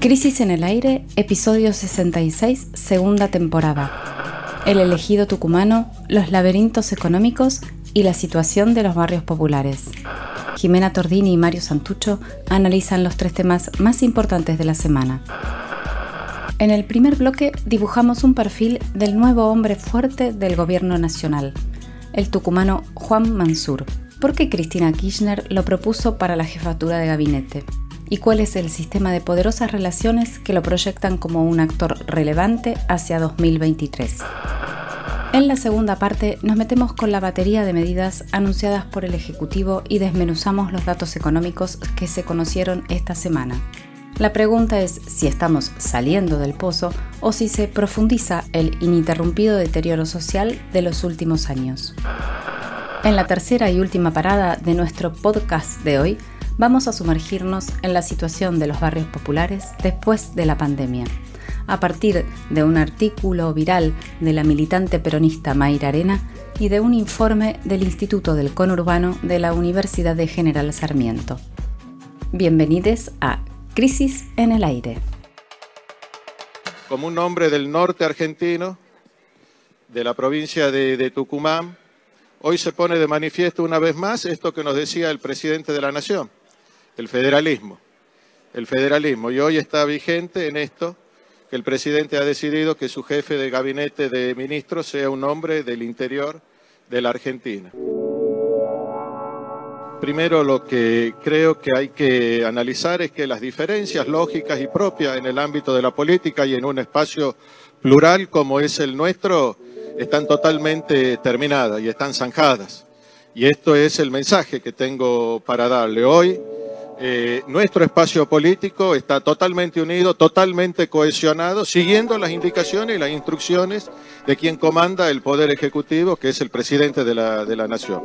Crisis en el aire, episodio 66, segunda temporada. El elegido tucumano, los laberintos económicos y la situación de los barrios populares. Jimena Tordini y Mario Santucho analizan los tres temas más importantes de la semana. En el primer bloque dibujamos un perfil del nuevo hombre fuerte del gobierno nacional, el tucumano Juan Mansur. ¿Por qué Cristina Kirchner lo propuso para la jefatura de gabinete? Y cuál es el sistema de poderosas relaciones que lo proyectan como un actor relevante hacia 2023. En la segunda parte nos metemos con la batería de medidas anunciadas por el Ejecutivo y desmenuzamos los datos económicos que se conocieron esta semana. La pregunta es si estamos saliendo del pozo o si se profundiza el ininterrumpido deterioro social de los últimos años. En la tercera y última parada de nuestro podcast de hoy, vamos a sumergirnos en la situación de los barrios populares después de la pandemia, a partir de un artículo viral de la militante peronista Mayra Arena y de un informe del Instituto del Conurbano de la Universidad de General Sarmiento. Bienvenidos a Crisis en el Aire. Como un hombre del norte argentino, de la provincia de, de Tucumán, hoy se pone de manifiesto una vez más esto que nos decía el presidente de la Nación el federalismo. El federalismo. Y hoy está vigente en esto que el presidente ha decidido que su jefe de gabinete de ministros sea un hombre del interior de la Argentina. Primero lo que creo que hay que analizar es que las diferencias lógicas y propias en el ámbito de la política y en un espacio plural como es el nuestro están totalmente terminadas y están zanjadas. Y esto es el mensaje que tengo para darle hoy. Eh, nuestro espacio político está totalmente unido, totalmente cohesionado, siguiendo las indicaciones y las instrucciones de quien comanda el Poder Ejecutivo, que es el presidente de la, de la Nación.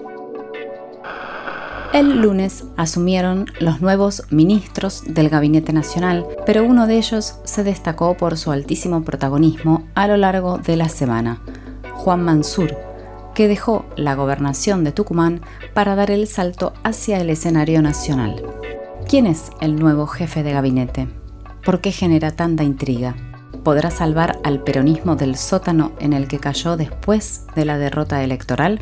El lunes asumieron los nuevos ministros del Gabinete Nacional, pero uno de ellos se destacó por su altísimo protagonismo a lo largo de la semana, Juan Mansur, que dejó la gobernación de Tucumán para dar el salto hacia el escenario nacional. ¿Quién es el nuevo jefe de gabinete? ¿Por qué genera tanta intriga? ¿Podrá salvar al peronismo del sótano en el que cayó después de la derrota electoral?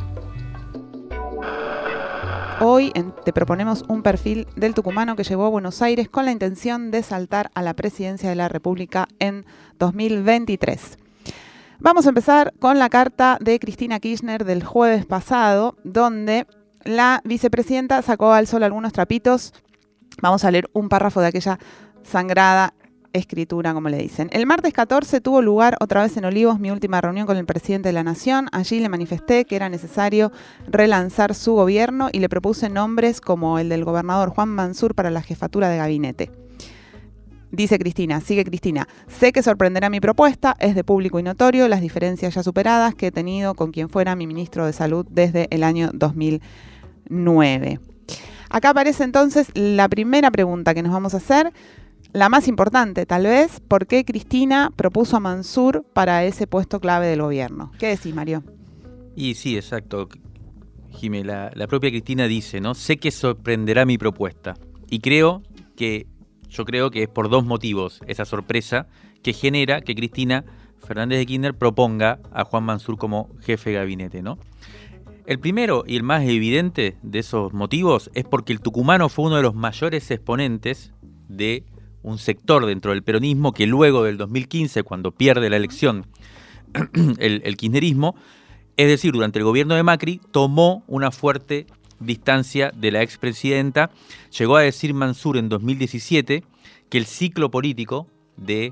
Hoy te proponemos un perfil del tucumano que llegó a Buenos Aires con la intención de saltar a la presidencia de la República en 2023. Vamos a empezar con la carta de Cristina Kirchner del jueves pasado, donde la vicepresidenta sacó al sol algunos trapitos Vamos a leer un párrafo de aquella sangrada escritura, como le dicen. El martes 14 tuvo lugar otra vez en Olivos mi última reunión con el presidente de la Nación. Allí le manifesté que era necesario relanzar su gobierno y le propuse nombres como el del gobernador Juan Mansur para la jefatura de gabinete. Dice Cristina, sigue Cristina, sé que sorprenderá mi propuesta, es de público y notorio las diferencias ya superadas que he tenido con quien fuera mi ministro de Salud desde el año 2009. Acá aparece entonces la primera pregunta que nos vamos a hacer, la más importante tal vez, ¿por qué Cristina propuso a Mansur para ese puesto clave del gobierno? ¿Qué decís, Mario? Y sí, exacto. Jimé, la, propia Cristina dice, ¿no? Sé que sorprenderá mi propuesta. Y creo que, yo creo que es por dos motivos esa sorpresa que genera que Cristina Fernández de Kirchner proponga a Juan Mansur como jefe de gabinete, ¿no? El primero y el más evidente de esos motivos es porque el tucumano fue uno de los mayores exponentes de un sector dentro del peronismo que luego del 2015, cuando pierde la elección el, kirchnerismo, es decir, durante el gobierno de Macri, tomó una fuerte distancia de la expresidenta. Llegó a decir Mansur en 2017 que el ciclo político de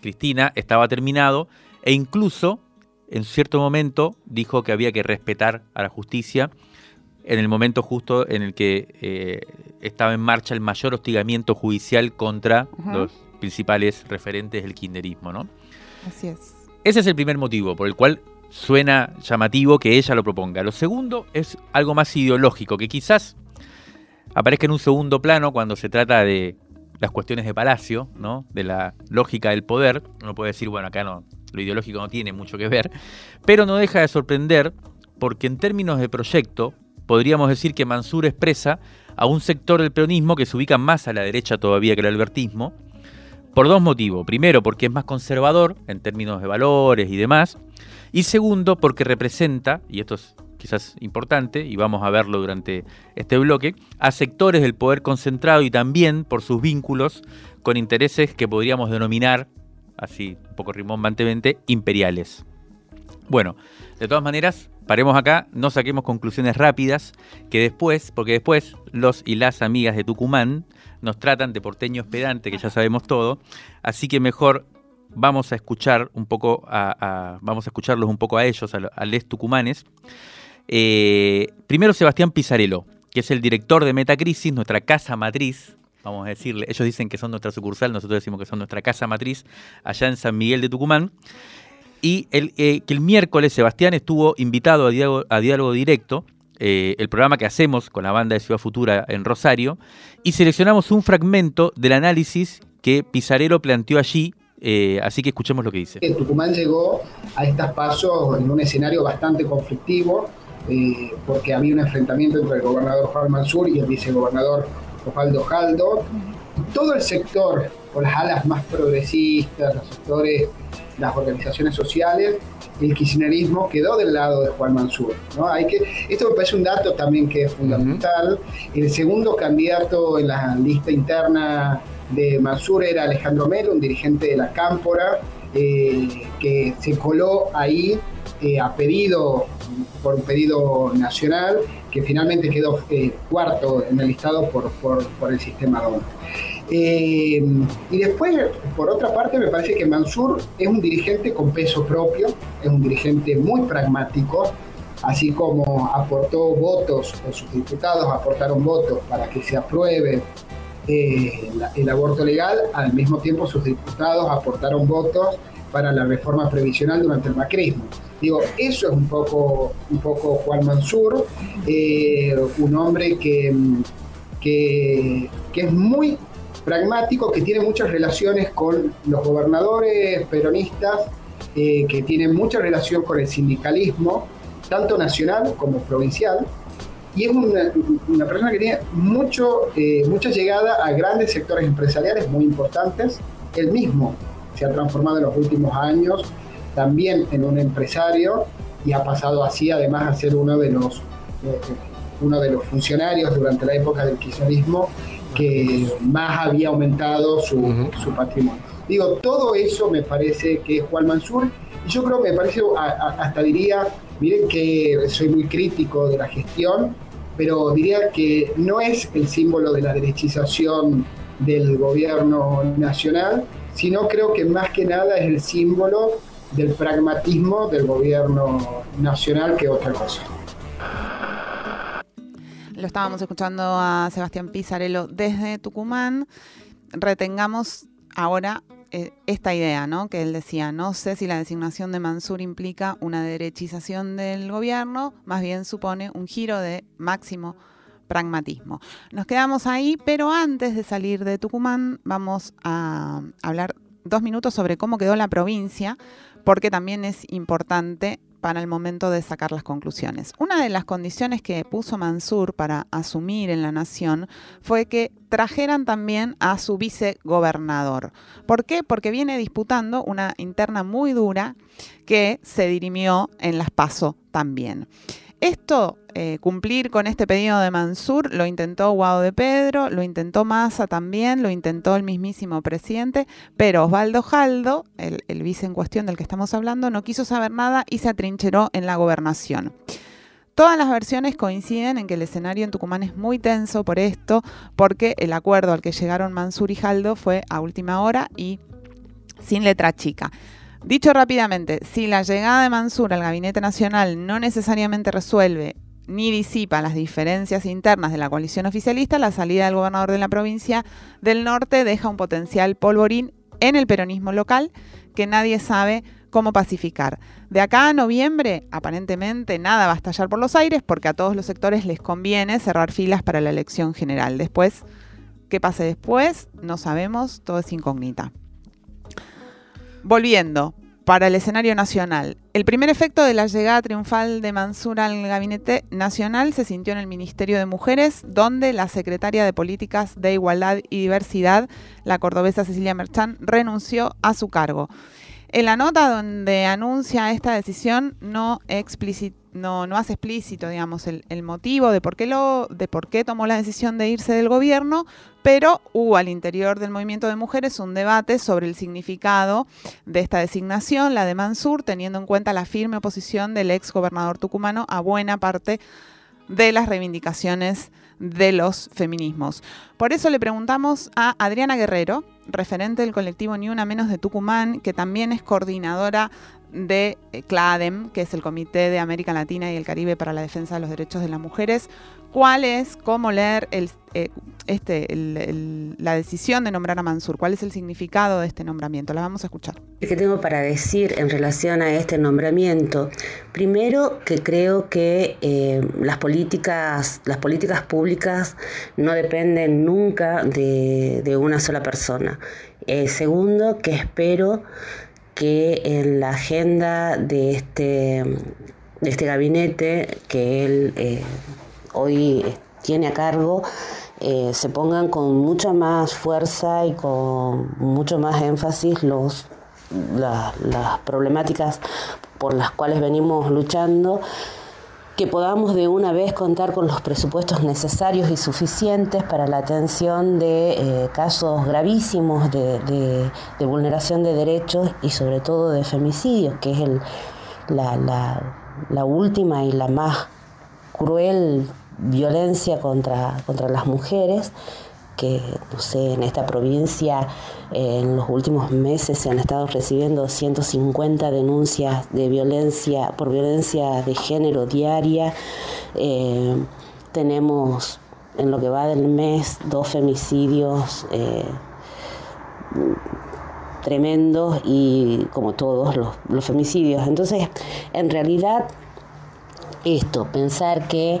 Cristina estaba terminado e incluso en cierto momento dijo que había que respetar a la justicia en el momento justo en el que eh, estaba en marcha el mayor hostigamiento judicial contra los principales referentes del kinderismo, ¿no? Así es. Ese es el primer motivo por el cual suena llamativo que ella lo proponga. Lo segundo es algo más ideológico, que quizás aparezca en un segundo plano cuando se trata de las cuestiones de palacio, ¿no? De la lógica del poder. Uno puede decir, bueno, acá no, lo ideológico no tiene mucho que ver, pero no deja de sorprender porque en términos de proyecto podríamos decir que Mansur expresa a un sector del peronismo que se ubica más a la derecha todavía que el albertismo, por dos motivos. Primero, porque es más conservador en términos de valores y demás. Y segundo, porque representa, y esto es quizás importante, y vamos a verlo durante este bloque, a sectores del poder concentrado y también por sus vínculos con intereses que podríamos denominar, así un poco rimbombantemente, imperiales. Bueno, de todas maneras, paremos acá, no saquemos conclusiones rápidas, que después, porque después los y las amigas de Tucumán nos tratan de porteños pedantes, que ya sabemos todo, así que mejor vamos a escuchar un poco a, vamos a escucharlos un poco a ellos, a, a les tucumanes. Eh, primero Sebastián Pizarello, que es el director de Metacrisis, nuestra casa matriz, vamos a decirle, ellos dicen que son nuestra sucursal, nosotros decimos que son nuestra casa matriz, allá en San Miguel de Tucumán. Y eh, que el miércoles Sebastián estuvo invitado a Diálogo, Directo, eh, el programa que hacemos con la banda de Ciudad Futura en Rosario, y seleccionamos un fragmento del análisis que Pizarero planteó allí eh, así que escuchemos lo que dice. Tucumán llegó a estas pasos en un escenario bastante conflictivo, porque había un enfrentamiento entre el gobernador Juan Mansur y el vicegobernador Osvaldo Jaldo. Todo el sector, o las alas más progresistas, los sectores, las organizaciones sociales, el kirchnerismo quedó del lado de Juan Mansur. ¿no? Hay que, esto me parece un dato también que es fundamental. El segundo candidato en la lista interna de Mansur era Alejandro Melo, un dirigente de la Cámpora, eh, que se coló ahí eh, a pedido, por un pedido nacional, que finalmente quedó eh, cuarto en el listado por, por, el sistema DON. Eh, y después, por otra parte, me parece que Mansur es un dirigente con peso propio, es un dirigente muy pragmático, así como aportó votos, o sus diputados aportaron votos para que se apruebe el aborto legal, al mismo tiempo sus diputados aportaron votos para la reforma previsional durante el macrismo. Digo, eso es un poco, un poco Juan Mansur, eh, un hombre que, que, es muy pragmático, que tiene muchas relaciones con los gobernadores peronistas, eh, que tiene mucha relación con el sindicalismo, tanto nacional como provincial, y es una, persona que tiene mucho, eh, mucha llegada a grandes sectores empresariales muy importantes. Él mismo se ha transformado en los últimos años también en un empresario y ha pasado así además a ser uno de los, eh, uno de los funcionarios durante la época del kirchnerismo que más había aumentado su, su, patrimonio. Digo, todo eso me parece que es Juan Mansur y yo creo que me parece, hasta diría, miren que soy muy crítico de la gestión, pero diría que no es el símbolo de la derechización del gobierno nacional, sino creo que más que nada es el símbolo del pragmatismo del gobierno nacional que otra cosa. Lo estábamos escuchando a Sebastián Pizarello desde Tucumán. Retengamos ahora eh, esta idea, ¿no? Que él decía, no sé si la designación de Mansur implica una derechización del gobierno, más bien supone un giro de máximo pragmatismo. Nos quedamos ahí, pero antes de salir de Tucumán vamos a hablar dos minutos sobre cómo quedó la provincia, porque también es importante para el momento de sacar las conclusiones. Una de las condiciones que puso Mansur para asumir en la nación fue que trajeran también a su vicegobernador. ¿Por qué? Porque viene disputando una interna muy dura que se dirimió en las PASO también. Esto, eh, cumplir con este pedido de Mansur, lo intentó Guado de Pedro, lo intentó Massa también, lo intentó el mismísimo presidente, pero Osvaldo Jaldo, el, el vice en cuestión del que estamos hablando, no quiso saber nada y se atrincheró en la gobernación. Todas las versiones coinciden en que el escenario en Tucumán es muy tenso por esto, porque el acuerdo al que llegaron Mansur y Jaldo fue a última hora y sin letra chica. Dicho rápidamente, si la llegada de Mansur al Gabinete Nacional no necesariamente resuelve ni disipa las diferencias internas de la coalición oficialista, la salida del gobernador de la provincia del norte deja un potencial polvorín en el peronismo local que nadie sabe cómo pacificar. De acá a noviembre, aparentemente nada va a estallar por los aires porque a todos los sectores les conviene cerrar filas para la elección general. Después, ¿qué pase después? No sabemos, todo es incógnita. Volviendo, para el escenario nacional. El primer efecto de la llegada triunfal de Mansur al gabinete nacional se sintió en el Ministerio de Mujeres, donde la secretaria de Políticas de Igualdad y Diversidad, la cordobesa Cecilia Merchán, renunció a su cargo. En la nota donde anuncia esta decisión no, no, no hace explícito, digamos, el, motivo de por, qué lo, de por qué tomó la decisión de irse del gobierno, pero hubo al interior del movimiento de mujeres un debate sobre el significado de esta designación, la de Mansur, teniendo en cuenta la firme oposición del ex gobernador tucumano a buena parte de las reivindicaciones de los feminismos. Por eso le preguntamos a Adriana Guerrero, referente del colectivo Ni Una Menos de Tucumán, que también es coordinadora de eh, CLADEM, que es el Comité de América Latina y el Caribe para la Defensa de los Derechos de las Mujeres, cuál es, cómo leer el, eh, este, la decisión de nombrar a Mansur, cuál es el significado de este nombramiento. La vamos a escuchar. ¿Qué tengo para decir en relación a este nombramiento? Primero, que creo que eh, las, políticas, las políticas públicas no dependen nunca de, una sola persona. segundo, que espero que en la agenda de este, de este gabinete que él eh, hoy tiene a cargo eh, se pongan con mucha más fuerza y con mucho más énfasis los, las problemáticas por las cuales venimos luchando que podamos de una vez contar con los presupuestos necesarios y suficientes para la atención de eh, casos gravísimos de, vulneración de derechos y sobre todo de femicidios, que es el, la, la, última y la más cruel violencia contra, contra las mujeres que, no sé, en esta provincia en los últimos meses se han estado recibiendo 150 denuncias de violencia por violencia de género diaria. Eh, tenemos en lo que va del mes dos femicidios eh, tremendos y como todos los, los femicidios. Entonces, en realidad, esto, pensar que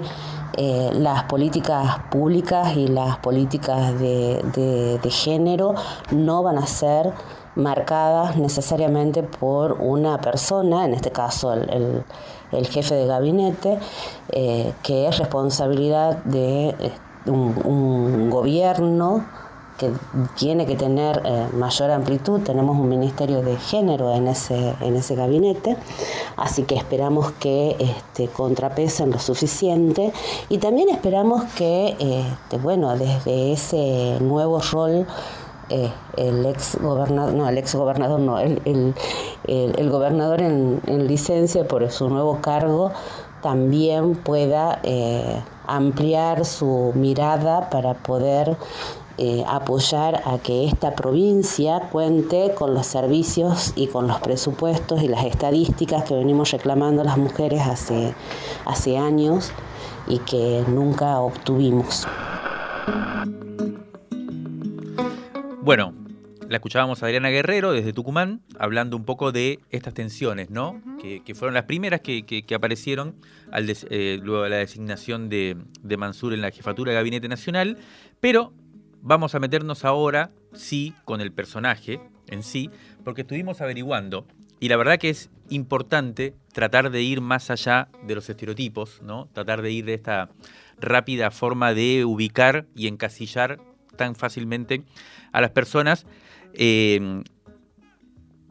eh, las políticas públicas y las políticas de, género no van a ser marcadas necesariamente por una persona, en este caso el, jefe de gabinete, eh, que es responsabilidad de eh, un gobierno que tiene que tener eh, mayor amplitud. Tenemos un ministerio de género en ese, en ese gabinete, así que esperamos que este, contrapesen lo suficiente y también esperamos que, este, bueno, desde ese nuevo rol, eh, el ex gobernador, no, el ex gobernador no, el, el, gobernador en, licencia por su nuevo cargo también pueda eh, ampliar su mirada para poder eh, apoyar a que esta provincia cuente con los servicios y con los presupuestos y las estadísticas que venimos reclamando las mujeres hace, hace años y que nunca obtuvimos. Bueno, la escuchábamos a Adriana Guerrero desde Tucumán hablando un poco de estas tensiones, ¿no? que, fueron las primeras que, aparecieron al eh, luego de la designación de, de Mansur en la jefatura de Gabinete Nacional, pero Vamos a meternos ahora, sí, con el personaje en sí, porque estuvimos averiguando y la verdad que es importante tratar de ir más allá de los estereotipos, ¿no? Tratar de ir de esta rápida forma de ubicar y encasillar tan fácilmente a las personas. Eh,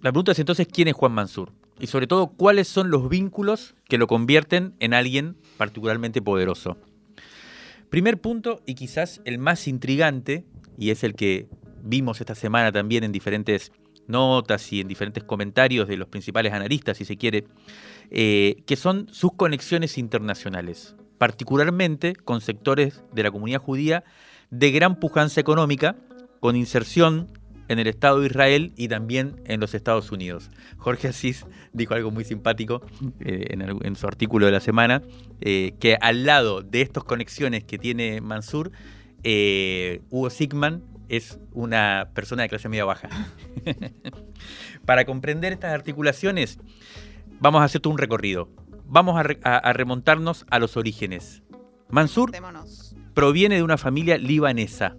la pregunta es entonces quién es Juan Mansur y sobre todo cuáles son los vínculos que lo convierten en alguien particularmente poderoso. Primer punto, y quizás el más intrigante, y es el que vimos esta semana también en diferentes notas y en diferentes comentarios de los principales analistas, si se quiere, eh, que son sus conexiones internacionales, particularmente con sectores de la comunidad judía de gran pujanza económica, con inserción en el Estado de Israel y también en los Estados Unidos. Jorge Asís dijo algo muy simpático eh, en, su artículo de la semana, eh, que al lado de estas conexiones que tiene Mansur, eh, Hugo Sigman es una persona de clase media baja. Para comprender estas articulaciones, vamos a hacer todo un recorrido. Vamos a, remontarnos a los orígenes. Mansur proviene de una familia libanesa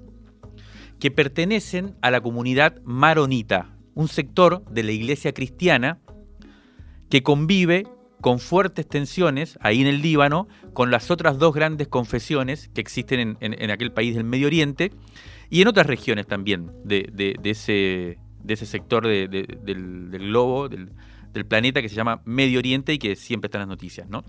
que pertenecen a la comunidad maronita, un sector de la iglesia cristiana que convive con fuertes tensiones ahí en el Líbano con las otras dos grandes confesiones que existen en, aquel país del Medio Oriente y en otras regiones también de, ese, de ese, sector del, globo, del, planeta que se llama Medio Oriente y que siempre está en las noticias. ¿no?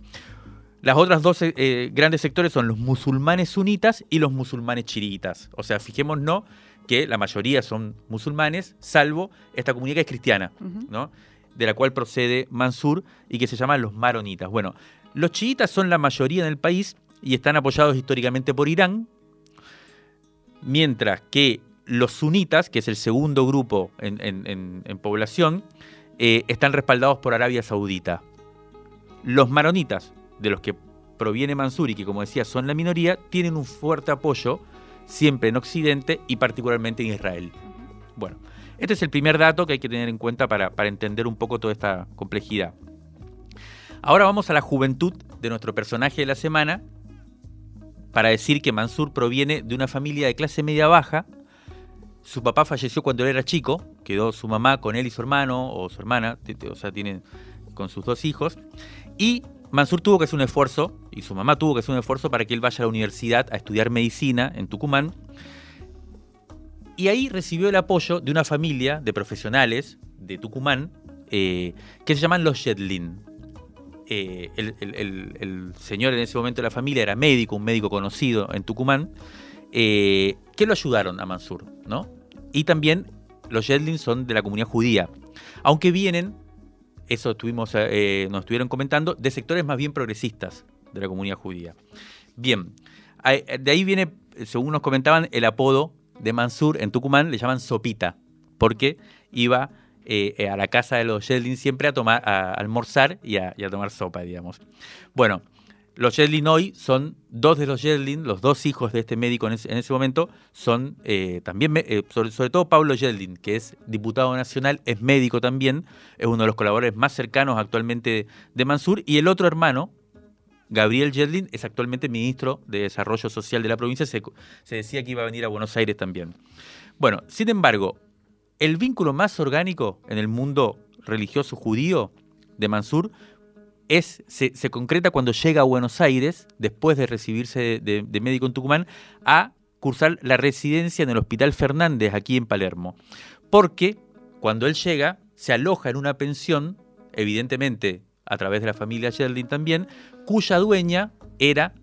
Las otras dos eh, grandes sectores son los musulmanes sunitas y los musulmanes chiritas. O sea, fijémonos que la mayoría son musulmanes, salvo esta comunidad que es cristiana, ¿no? de la cual procede Mansur y que se llaman los maronitas. Bueno, los chiitas son la mayoría en el país y están apoyados históricamente por Irán, mientras que los sunitas, que es el segundo grupo en, población, eh, están respaldados por Arabia Saudita. Los maronitas, de los que proviene Mansur y que como decía son la minoría, tienen un fuerte apoyo siempre en Occidente y particularmente en Israel. Bueno, este es el primer dato que hay que tener en cuenta para, entender un poco toda esta complejidad. Ahora vamos a la juventud de nuestro personaje de la semana para decir que Mansur proviene de una familia de clase media baja. Su papá falleció cuando él era chico, quedó su mamá con él y su hermano o su hermana, o sea, tienen con sus dos hijos. Y Mansur tuvo que hacer un esfuerzo, y su mamá tuvo que hacer un esfuerzo para que él vaya a la universidad a estudiar medicina en Tucumán. Y ahí recibió el apoyo de una familia de profesionales de Tucumán eh, que se llaman los Jedlin. Eh, el, señor en ese momento de la familia era médico, un médico conocido en Tucumán, eh, que lo ayudaron a Mansur, ¿no? Y también los Jedlin son de la comunidad judía, aunque vienen, eso estuvimos, nos estuvieron comentando, de sectores más bien progresistas de la comunidad judía. Bien, de ahí viene, según nos comentaban, el apodo de Mansur en Tucumán le llaman sopita, porque iba eh, eh, a la casa de los Yedlin siempre a tomar, a, almorzar y a, tomar sopa, digamos. Bueno, los Yedlin hoy son dos de los Yedlin, los dos hijos de este médico en ese, momento, son eh, también, sobre, todo Pablo Yedlin, que es diputado nacional, es médico también, es uno de los colaboradores más cercanos actualmente de Mansur, y el otro hermano, Gabriel Yedlin es actualmente ministro de Desarrollo Social de la provincia. Se, decía que iba a venir a Buenos Aires también. Bueno, sin embargo, el vínculo más orgánico en el mundo religioso judío de Mansur es, se, concreta cuando llega a Buenos Aires, después de recibirse de, médico en Tucumán, a cursar la residencia en el Hospital Fernández, aquí en Palermo. Porque cuando él llega, se aloja en una pensión, evidentemente a través de la familia Sherlin también, cuya dueña era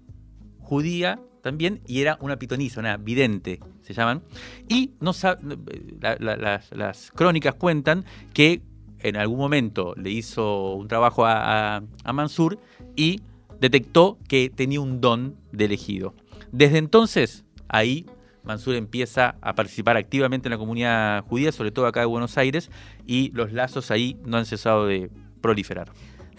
judía también y era una pitonisa, una vidente, se llaman. Y no las, crónicas cuentan que en algún momento le hizo un trabajo a, Mansur y detectó que tenía un don de elegido. Desde entonces, ahí Mansur empieza a participar activamente en la comunidad judía, sobre todo acá de Buenos Aires, y los lazos ahí no han cesado de proliferar.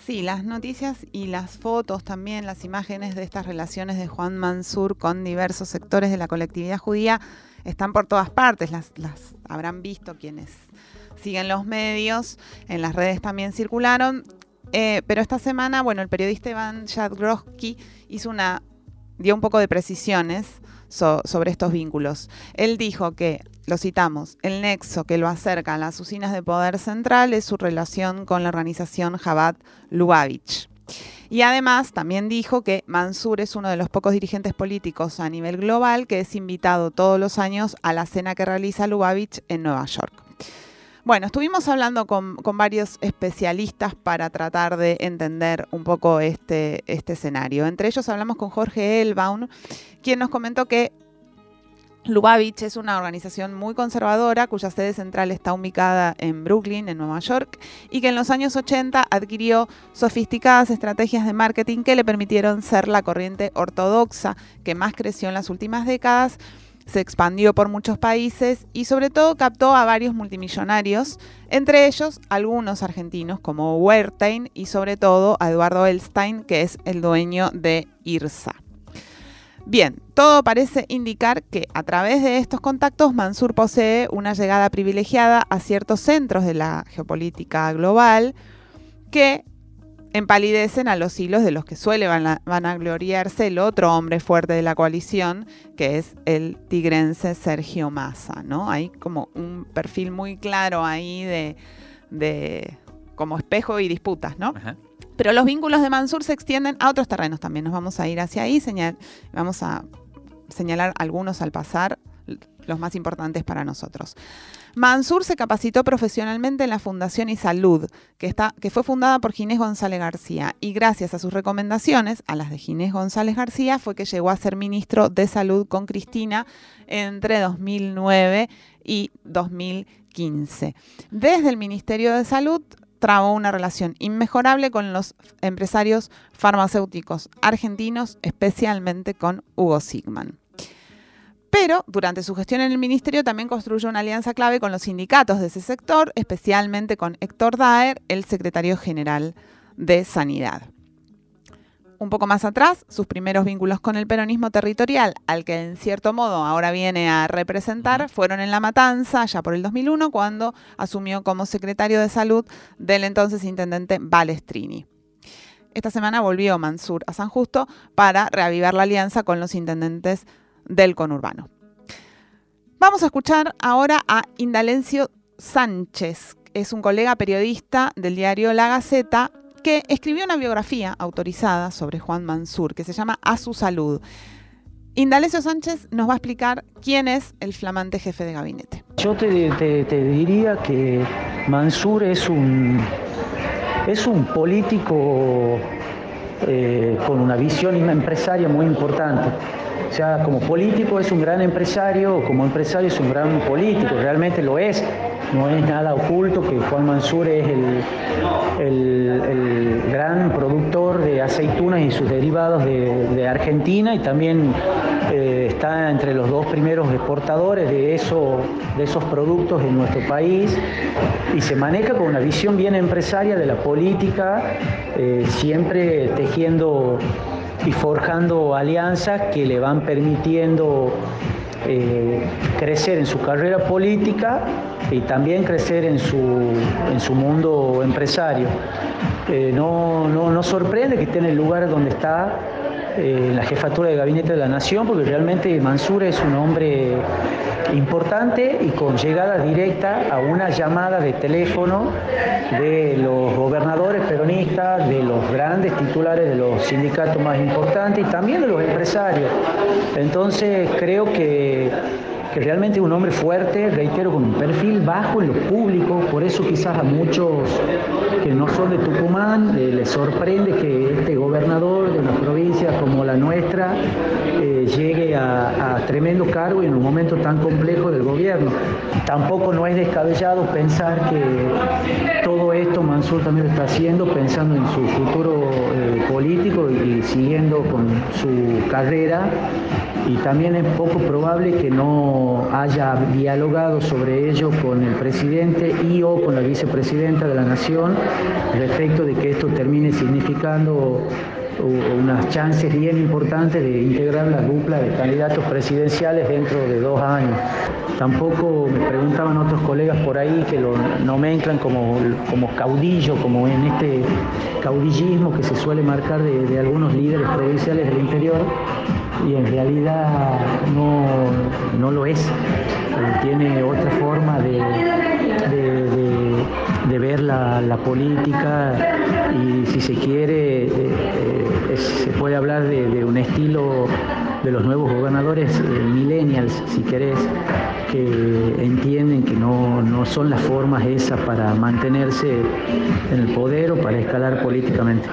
Sí, las noticias y las fotos también, las imágenes de estas relaciones de Juan Mansur con diversos sectores de la colectividad judía están por todas partes, las, habrán visto quienes siguen los medios, en las redes también circularon, eh, pero esta semana, bueno, el periodista Iván Jadgrowski hizo una, dio un poco de precisiones sobre estos vínculos. Él dijo que, lo citamos, el nexo que lo acerca a las usinas de poder central es su relación con la organización Jabad Lubavitch. Y además también dijo que Mansur es uno de los pocos dirigentes políticos a nivel global que es invitado todos los años a la cena que realiza Lubavitch en Nueva York. Bueno, estuvimos hablando con, varios especialistas para tratar de entender un poco este, este escenario. Entre ellos hablamos con Jorge Elbaum, quien nos comentó que Lubavitch es una organización muy conservadora cuya sede central está ubicada en Brooklyn, en Nueva York, y que en los años 80 adquirió sofisticadas estrategias de marketing que le permitieron ser la corriente ortodoxa que más creció en las últimas décadas se expandió por muchos países y sobre todo captó a varios multimillonarios, entre ellos algunos argentinos como Wertheim y sobre todo a Eduardo Elstein, que es el dueño de IRSA. Bien, todo parece indicar que a través de estos contactos Mansur posee una llegada privilegiada a ciertos centros de la geopolítica global que empalidecen a los hilos de los que suele van a, gloriarse el otro hombre fuerte de la coalición, que es el tigrense Sergio Massa, ¿no? Hay como un perfil muy claro ahí de, como espejo y disputas, ¿no? Pero los vínculos de Mansur se extienden a otros terrenos también. Nos vamos a ir hacia ahí, señal, vamos a señalar algunos al pasar, los más importantes para nosotros. Mansur se capacitó profesionalmente en la Fundación y Salud, que, fue fundada por Ginés González García, y gracias a sus recomendaciones, a las de Ginés González García, fue que llegó a ser ministro de Salud con Cristina entre 2009 y 2015. Desde el Ministerio de Salud trabó una relación inmejorable con los empresarios farmacéuticos argentinos, especialmente con Hugo Sigman. Pero durante su gestión en el ministerio también construyó una alianza clave con los sindicatos de ese sector, especialmente con Héctor Daer, el secretario general de Sanidad. Un poco más atrás, sus primeros vínculos con el peronismo territorial, al que en cierto modo ahora viene a representar, fueron en La Matanza, ya por el 2001, cuando asumió como secretario de salud del entonces intendente Balestrini. Esta semana volvió Mansur a San Justo para reavivar la alianza con los intendentes del conurbano. Vamos a escuchar ahora a Indalencio Sánchez, es un colega periodista del diario La Gaceta que escribió una biografía autorizada sobre Juan Mansur que se llama A su salud. Indalencio Sánchez nos va a explicar quién es el flamante jefe de gabinete. Yo te, diría que Mansur es un, es un político eh, con una visión empresaria muy importante sea, como político es un gran empresario, como empresario es un gran político, realmente lo es. No es nada oculto que Juan Mansur es el, gran productor de aceitunas y sus derivados de, Argentina y también eh, está entre los dos primeros exportadores de, eso, de esos productos en nuestro país y se maneja con una visión bien empresaria de la política, eh, siempre tejiendo y forjando alianzas que le van permitiendo eh, crecer en su carrera política y también crecer en su, en su mundo empresario. Eh, no, no, no sorprende que esté en el lugar donde está eh, la jefatura de gabinete de la nación, porque realmente Mansur es un hombre importante y con llegada directa a una llamada de teléfono de los gobernadores peronistas, de los grandes titulares de los sindicatos más importantes y también de los empresarios. Entonces creo que que realmente es un hombre fuerte, reitero, con un perfil bajo en lo público, por eso quizás a muchos que no son de Tucumán eh, les sorprende que este gobernador de una provincia como la nuestra eh, llegue a, tremendo cargo y en un momento tan complejo del gobierno. Tampoco no es descabellado pensar que todo esto Mansur también lo está haciendo pensando en su futuro eh, político y siguiendo con su carrera y también es poco probable que no haya dialogado sobre ello con el presidente y o con la vicepresidenta de la Nación respecto de que esto termine significando unas chances bien importantes de integrar la dupla de candidatos presidenciales dentro de dos años. Tampoco me preguntaban otros colegas por ahí que lo nomenclan como, como caudillo, como en este caudillismo que se suele marcar de, de algunos líderes provinciales del interior y en realidad no, lo es. Eh, tiene otra forma de, de, ver la, política y si se quiere eh, eh, se puede hablar de, un estilo de los nuevos gobernadores millennials, si querés, que entienden que no, no son las formas esas para mantenerse en el poder o para escalar políticamente.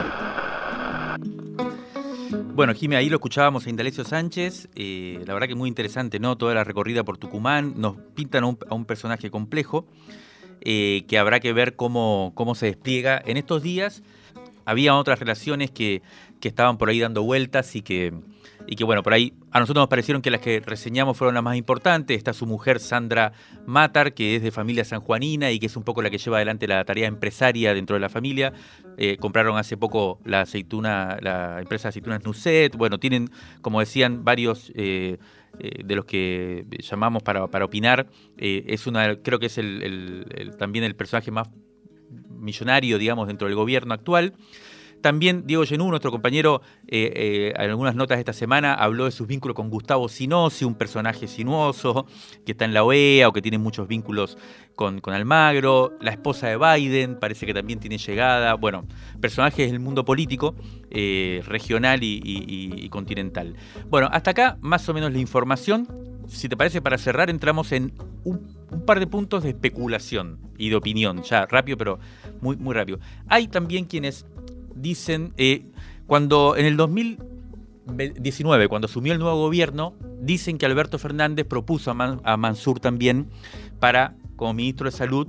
Bueno, Jimé, ahí lo escuchábamos a Indalecio Sánchez, eh, la verdad que muy interesante, ¿no? Toda la recorrida por Tucumán, nos pintan a un, personaje complejo, eh, que habrá que ver cómo, cómo se despliega. En estos días había otras relaciones que, que estaban por ahí dando vueltas y que, y que bueno, por ahí a nosotros nos parecieron que las que reseñamos fueron las más importantes. Está su mujer Sandra Matar, que es de familia sanjuanina y que es un poco la que lleva adelante la tarea empresaria dentro de la familia. Eh, compraron hace poco la aceituna, la empresa de aceitunas Nuset. Bueno, tienen, como decían, varios eh, eh, de los que llamamos para, opinar. es una, creo que es el, también el personaje más millonario, digamos, dentro del gobierno actual. También Diego Genú, nuestro compañero, eh, eh, en algunas notas de esta semana habló de sus vínculos con Gustavo Sinosi, un personaje sinuoso que está en la OEA o que tiene muchos vínculos con, con Almagro. La esposa de Biden parece que también tiene llegada. Bueno, personajes del mundo político, eh, regional y continental. Bueno, hasta acá más o menos la información si te parece, para cerrar, entramos en un, par de puntos de especulación y de opinión, ya rápido, pero muy, muy rápido. Hay también quienes dicen, eh, cuando en el 2019, cuando asumió el nuevo gobierno, dicen que Alberto Fernández propuso a, Mansur también para, como ministro de Salud,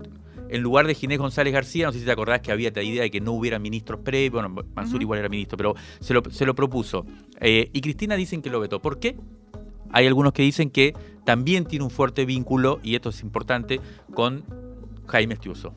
en lugar de Ginés González García, no sé si te acordás que había la idea de que no hubiera ministros previos, bueno, Mansur igual era ministro, pero se lo, propuso. Eh, y Cristina dicen que lo vetó. ¿Por qué? Hay algunos que dicen que también tiene un fuerte vínculo, y esto es importante, con Jaime Estiuso.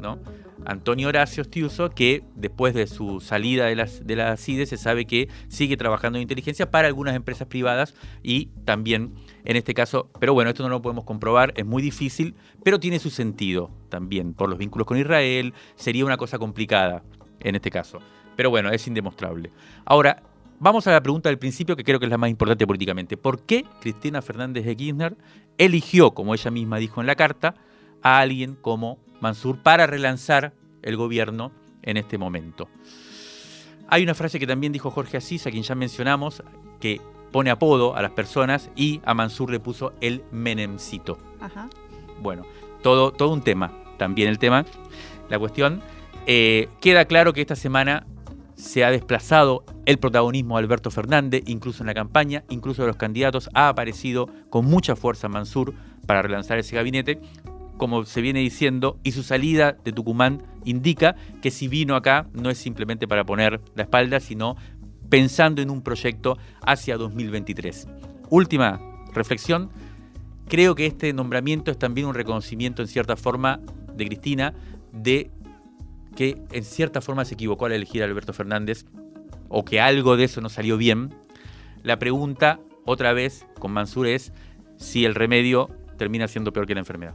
¿no? Antonio Horacio Estiuso, que después de su salida de, las, de la CIDE se sabe que sigue trabajando en inteligencia para algunas empresas privadas y también en este caso, pero bueno, esto no lo podemos comprobar, es muy difícil, pero tiene su sentido también por los vínculos con Israel, sería una cosa complicada en este caso. Pero bueno, es indemostrable. Ahora, Vamos a la pregunta del principio que creo que es la más importante políticamente. ¿Por qué Cristina Fernández de Kirchner eligió, como ella misma dijo en la carta, a alguien como Mansur para relanzar el gobierno en este momento? Hay una frase que también dijo Jorge Asís, a quien ya mencionamos, que pone apodo a las personas y a Mansur le puso el Menemcito. Bueno, todo, todo un tema, también el tema. La cuestión, eh, queda claro que esta semana se ha desplazado el protagonismo de Alberto Fernández, incluso en la campaña, incluso de los candidatos, ha aparecido con mucha fuerza Mansur para relanzar ese gabinete, como se viene diciendo, y su salida de Tucumán indica que si vino acá no es simplemente para poner la espalda, sino pensando en un proyecto hacia 2023. Última reflexión, creo que este nombramiento es también un reconocimiento en cierta forma de Cristina de que en cierta forma se equivocó al elegir a Alberto Fernández o que algo de eso no salió bien, la pregunta otra vez con Mansur es si el remedio termina siendo peor que la enfermedad.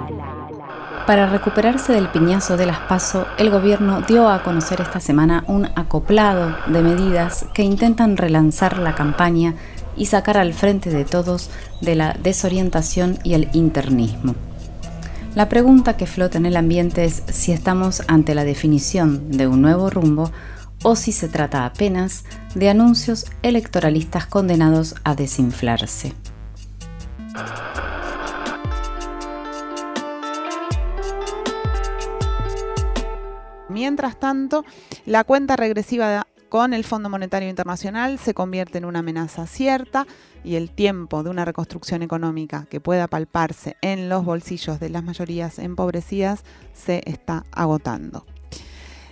Para recuperarse del piñazo de las PASO, el gobierno dio a conocer esta semana un acoplado de medidas que intentan relanzar la campaña y sacar al frente de todos de la desorientación y el internismo. La pregunta que flota en el ambiente es si estamos ante la definición de un nuevo rumbo o si se trata apenas de anuncios electoralistas condenados a desinflarse. Mientras tanto, la cuenta regresiva con el Fondo Monetario Internacional se convierte en una amenaza cierta y el tiempo de una reconstrucción económica que pueda palparse en los bolsillos de las mayorías empobrecidas se está agotando.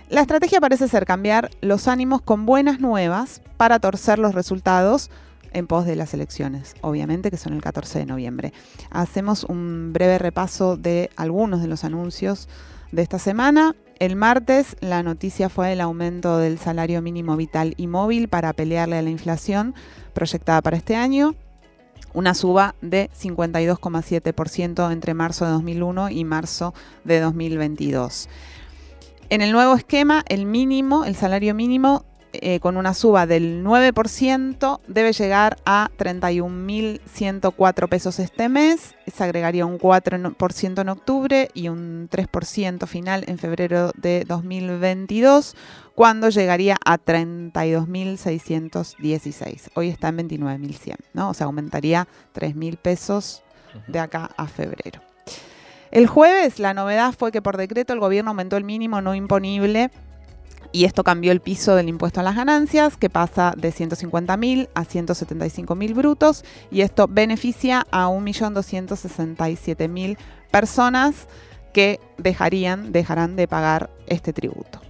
La estrategia parece ser cambiar los ánimos con buenas nuevas para torcer los resultados en pos de las elecciones, obviamente que son el 14 de noviembre. Hacemos un breve repaso de algunos de los anuncios de esta semana. El martes la noticia fue el aumento del salario mínimo vital y móvil para pelearle a la inflación proyectada para este año, una suba de 52,7% entre marzo de 2001 y marzo de 2022. En el nuevo esquema, el mínimo, el salario mínimo eh, con una suba del 9%, debe llegar a 31.104 pesos este mes. Se agregaría un 4% en octubre y un 3% final en febrero de 2022, cuando llegaría a 32.616. Hoy está en 29.100, ¿no? O sea, aumentaría 3.000 pesos de acá a febrero. El jueves la novedad fue que por decreto el gobierno aumentó el mínimo no imponible y esto cambió el piso del impuesto a las ganancias, que pasa de 150.000 a 175.000 brutos, y esto beneficia a 1.267.000 personas que dejarían, dejarán de pagar este tributo.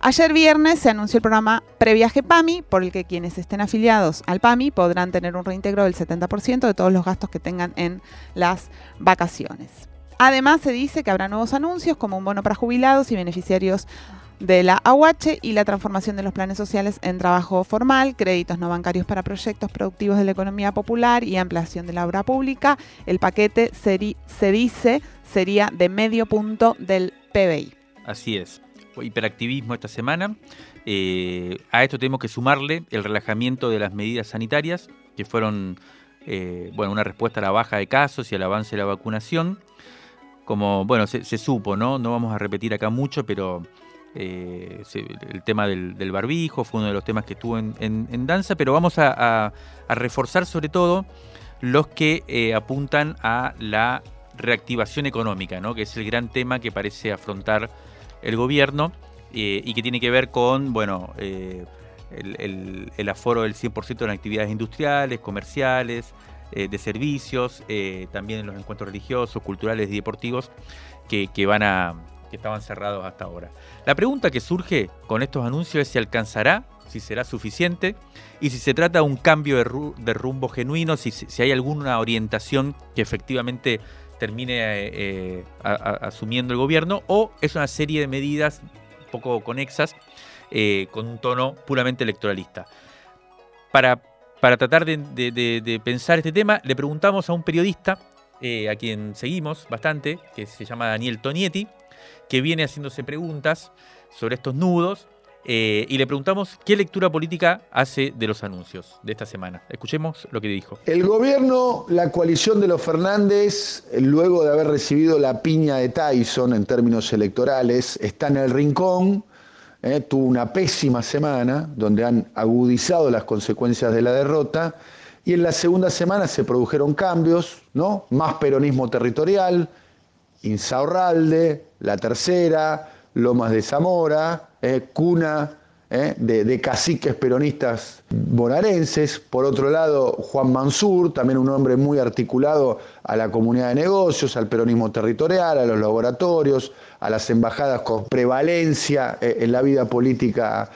Ayer viernes se anunció el programa Previaje PAMI, por el que quienes estén afiliados al PAMI podrán tener un reintegro del 70% de todos los gastos que tengan en las vacaciones. Además, se dice que habrá nuevos anuncios como un bono para jubilados y beneficiarios de la AUH y la transformación de los planes sociales en trabajo formal, créditos no bancarios para proyectos productivos de la economía popular y ampliación de la obra pública. El paquete se dice sería de medio punto del PBI. Así es. Hiperactivismo esta semana. Eh, a esto tenemos que sumarle el relajamiento de las medidas sanitarias, que fueron eh, bueno, una respuesta a la baja de casos y al avance de la vacunación. Como, bueno, se, supo, ¿no? No vamos a repetir acá mucho, pero eh, el tema del, barbijo fue uno de los temas que estuvo en, danza, pero vamos a, reforzar sobre todo los que apuntan a la reactivación económica, ¿no? que es el gran tema que parece afrontar el gobierno eh, y que tiene que ver con bueno, eh, el, aforo del 100% en actividades industriales, comerciales, eh, de servicios, también en los encuentros religiosos, culturales y deportivos que, van a, que estaban cerrados hasta ahora. La pregunta que surge con estos anuncios es si alcanzará, si será suficiente y si se trata de un cambio de, rumbo genuino, si, si, hay alguna orientación que efectivamente termine eh, asumiendo el gobierno, o es una serie de medidas poco conexas eh, con un tono puramente electoralista. Para, para tratar de, pensar este tema, le preguntamos a un periodista eh, a quien seguimos bastante, que se llama Daniel Tonietti, que viene haciéndose preguntas sobre estos nudos eh, y le preguntamos qué lectura política hace de los anuncios de esta semana. Escuchemos lo que dijo. El gobierno, la coalición de los Fernández, luego de haber recibido la piña de Tyson en términos electorales, está en el rincón. Eh, tuvo una pésima semana donde han agudizado las consecuencias de la derrota y en la segunda semana se produjeron cambios, ¿no? Más peronismo territorial, Insaurralde, la tercera, Lomas de Zamora, eh, cuna eh, de, caciques peronistas bonaerenses. Por otro lado, Juan Mansur, también un hombre muy articulado a la comunidad de negocios, al peronismo territorial, a los laboratorios, a las embajadas con prevalencia eh, en la vida política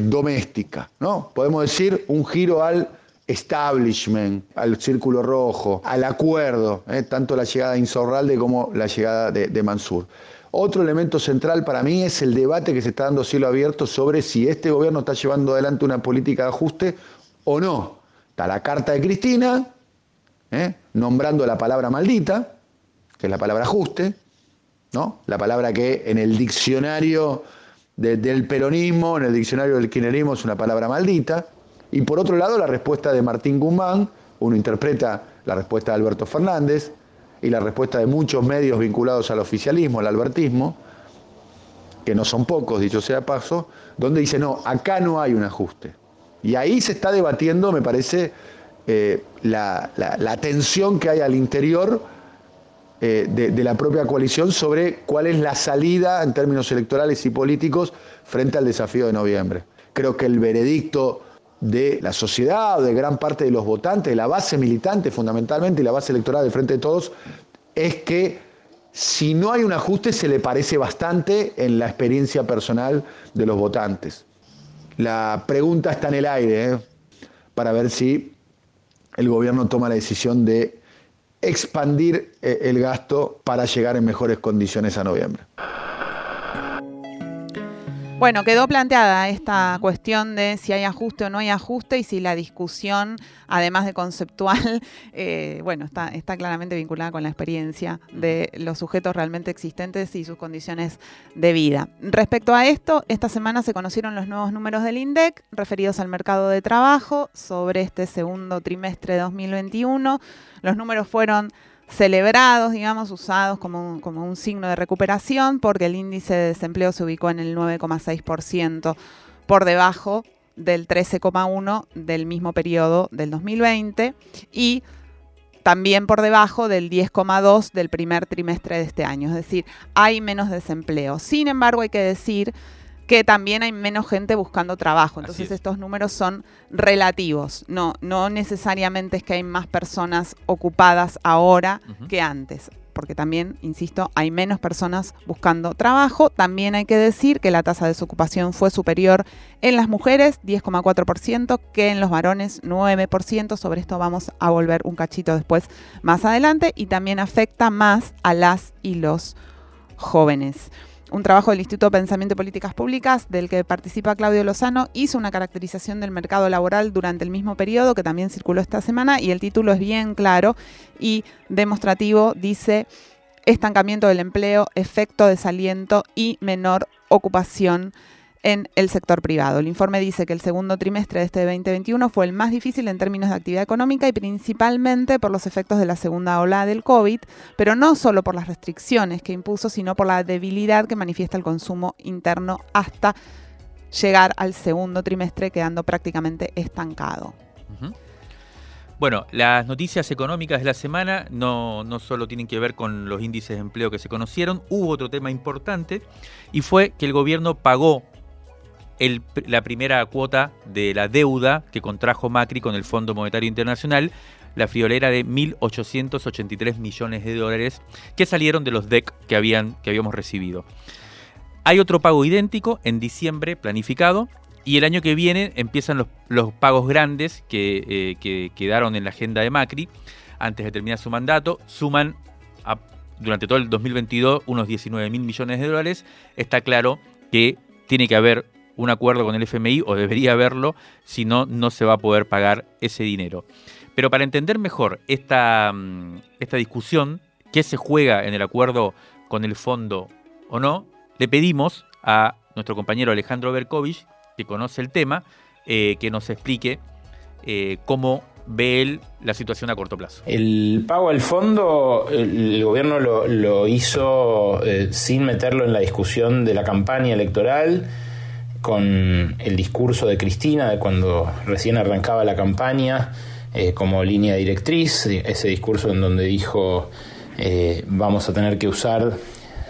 doméstica. ¿no? Podemos decir un giro al establishment, al círculo rojo, al acuerdo, tanto la llegada de Insorralde como la llegada de Mansur. Otro elemento central para mí es el debate que se está dando cielo abierto sobre si este gobierno está llevando adelante una política de ajuste o no. Está la carta de Cristina, ¿eh? nombrando la palabra maldita, que es la palabra ajuste, ¿no? la palabra que en el diccionario del peronismo, en el diccionario del kirchnerismo es una palabra maldita. Y por otro lado, la respuesta de Martín Guzmán, uno interpreta la respuesta de Alberto Fernández, y la respuesta de muchos medios vinculados al oficialismo, al albertismo, que no son pocos, dicho sea paso, donde dice, no, acá no hay un ajuste. Y ahí se está debatiendo, me parece, eh, la, tensión que hay al interior eh, de, de, la propia coalición sobre cuál es la salida en términos electorales y políticos frente al desafío de noviembre. Creo que el veredicto de la sociedad de gran parte de los votantes, de la base militante fundamentalmente y la base electoral del Frente de Todos, es que si no hay un ajuste se le parece bastante en la experiencia personal de los votantes. La pregunta está en el aire ¿eh? para ver si el gobierno toma la decisión de expandir eh, el gasto para llegar en mejores condiciones a noviembre. Bueno, quedó planteada esta cuestión de si hay ajuste o no hay ajuste y si la discusión, además de conceptual, eh, bueno, está, está claramente vinculada con la experiencia de los sujetos realmente existentes y sus condiciones de vida. Respecto a esto, esta semana se conocieron los nuevos números del INDEC referidos al mercado de trabajo sobre este segundo trimestre de 2021. Los números fueron celebrados, digamos, usados como un, como un signo de recuperación, porque el índice de desempleo se ubicó en el 9,6% por debajo del 13,1% del mismo periodo del 2020 y también por debajo del 10,2% del primer trimestre de este año. Es decir, hay menos desempleo. Sin embargo, hay que decir que también hay menos gente buscando trabajo. Entonces estos números son relativos. No, no necesariamente es que hay más personas ocupadas ahora que antes. porque también, insisto, hay menos personas buscando trabajo. También hay que decir que la tasa de desocupación fue superior en las mujeres, 10,4%, que en los varones, 9%. Sobre esto vamos a volver un cachito después más adelante y también afecta más a las y los jóvenes un trabajo del Instituto de Pensamiento y Políticas Públicas, del que participa Claudio Lozano, hizo una caracterización del mercado laboral durante el mismo periodo, que también circuló esta semana, y el título es bien claro y demostrativo, dice estancamiento del empleo, efecto desaliento y menor ocupación en el sector privado. El informe dice que el segundo trimestre de este 2021 fue el más difícil en términos de actividad económica y principalmente por los efectos de la segunda ola del COVID, pero no solo por las restricciones que impuso, sino por la debilidad que manifiesta el consumo interno hasta llegar al segundo trimestre quedando prácticamente estancado. Bueno, las noticias económicas de la semana no, no, solo tienen que ver con los índices de empleo que se conocieron, hubo otro tema importante y fue que el gobierno pagó la primera cuota de la deuda que contrajo Macri con el Fondo Monetario Internacional, la friolera de 1.883 millones de dólares que salieron de los DEC que, habían, que habíamos recibido. Hay otro pago idéntico en diciembre planificado y el año que viene empiezan los, pagos grandes que, eh, que, quedaron en la agenda de Macri antes de terminar su mandato. Suman durante todo el 2022 unos 19 mil millones de dólares. Está claro que tiene que haber un acuerdo con el FMI o debería haberlo, si no, no se va a poder pagar ese dinero. Pero para entender mejor esta, mm, esta discusión, qué se juega en el acuerdo con el fondo o no, le pedimos a nuestro compañero Alejandro Berkovich, que conoce el tema, eh, que nos explique eh, cómo ve él la situación a corto plazo. El pago al fondo, el, gobierno lo, hizo eh, sin meterlo en la discusión de la campaña electoral con el discurso de Cristina de cuando recién arrancaba la campaña eh, como línea directriz, ese discurso en donde dijo eh, vamos a tener que usar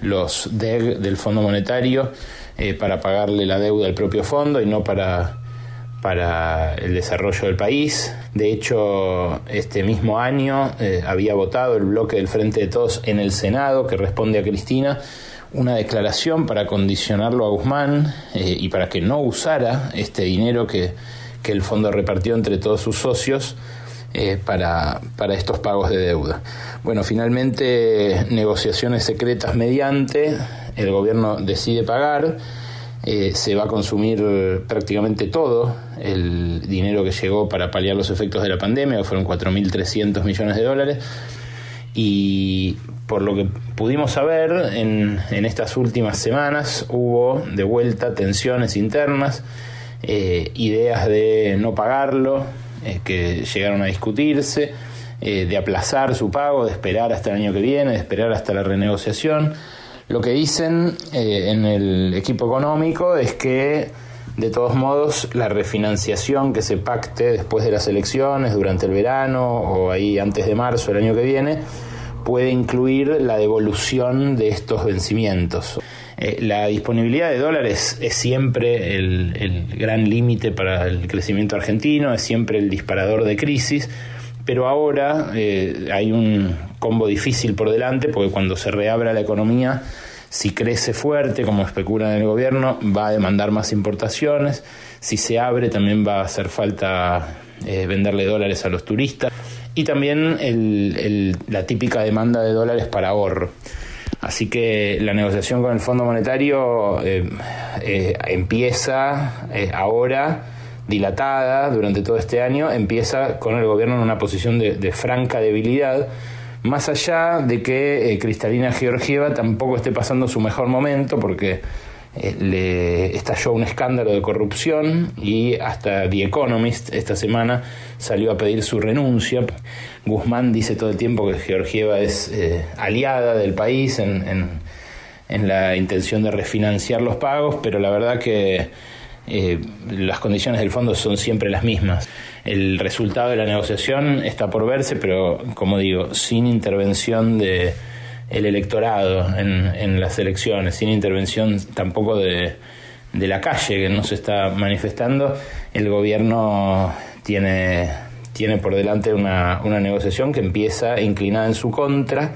los DEG del Fondo Monetario eh, para pagarle la deuda al propio fondo y no para, para el desarrollo del país. De hecho, este mismo año había votado el bloque del Frente de Todos en el Senado que responde a Cristina una declaración para condicionarlo a Guzmán eh, y para que no usara este dinero que, el fondo repartió entre todos sus socios eh, para, para, estos pagos de deuda. Bueno, finalmente, negociaciones secretas mediante, el gobierno decide pagar, eh, se va a consumir prácticamente todo el dinero que llegó para paliar los efectos de la pandemia, que fueron 4.300 millones de dólares, y por lo que pudimos saber, en, estas últimas semanas hubo de vuelta tensiones internas, eh, ideas de no pagarlo, eh, que llegaron a discutirse, eh, de aplazar su pago, de esperar hasta el año que viene, de esperar hasta la renegociación. Lo que dicen en el equipo económico es que, de todos modos, la refinanciación que se pacte después de las elecciones, durante el verano o ahí antes de marzo del año que viene, puede incluir la devolución de estos vencimientos. Eh, la disponibilidad de dólares es siempre el, gran límite para el crecimiento argentino, es siempre el disparador de crisis, pero ahora eh, hay un combo difícil por delante porque cuando se reabra la economía, si crece fuerte, como especula en el gobierno, va a demandar más importaciones, si se abre también va a hacer falta eh, venderle dólares a los turistas y también la típica demanda de dólares para ahorro. Así que la negociación con el Fondo Monetario eh, eh, empieza eh, ahora, dilatada durante todo este año, empieza con el gobierno en una posición de franca debilidad, más allá de que Cristalina Georgieva tampoco esté pasando su mejor momento, porque eh, le estalló un escándalo de corrupción y hasta The Economist esta semana salió a pedir su renuncia. Guzmán dice todo el tiempo que Georgieva es eh, aliada del país en, la intención de refinanciar los pagos, pero la verdad que eh, las condiciones del fondo son siempre las mismas. El resultado de la negociación está por verse, pero como digo, sin intervención de el electorado en, las elecciones, sin intervención tampoco de, la calle que no se está manifestando, el gobierno tiene, tiene por delante una, una negociación que empieza inclinada en su contra.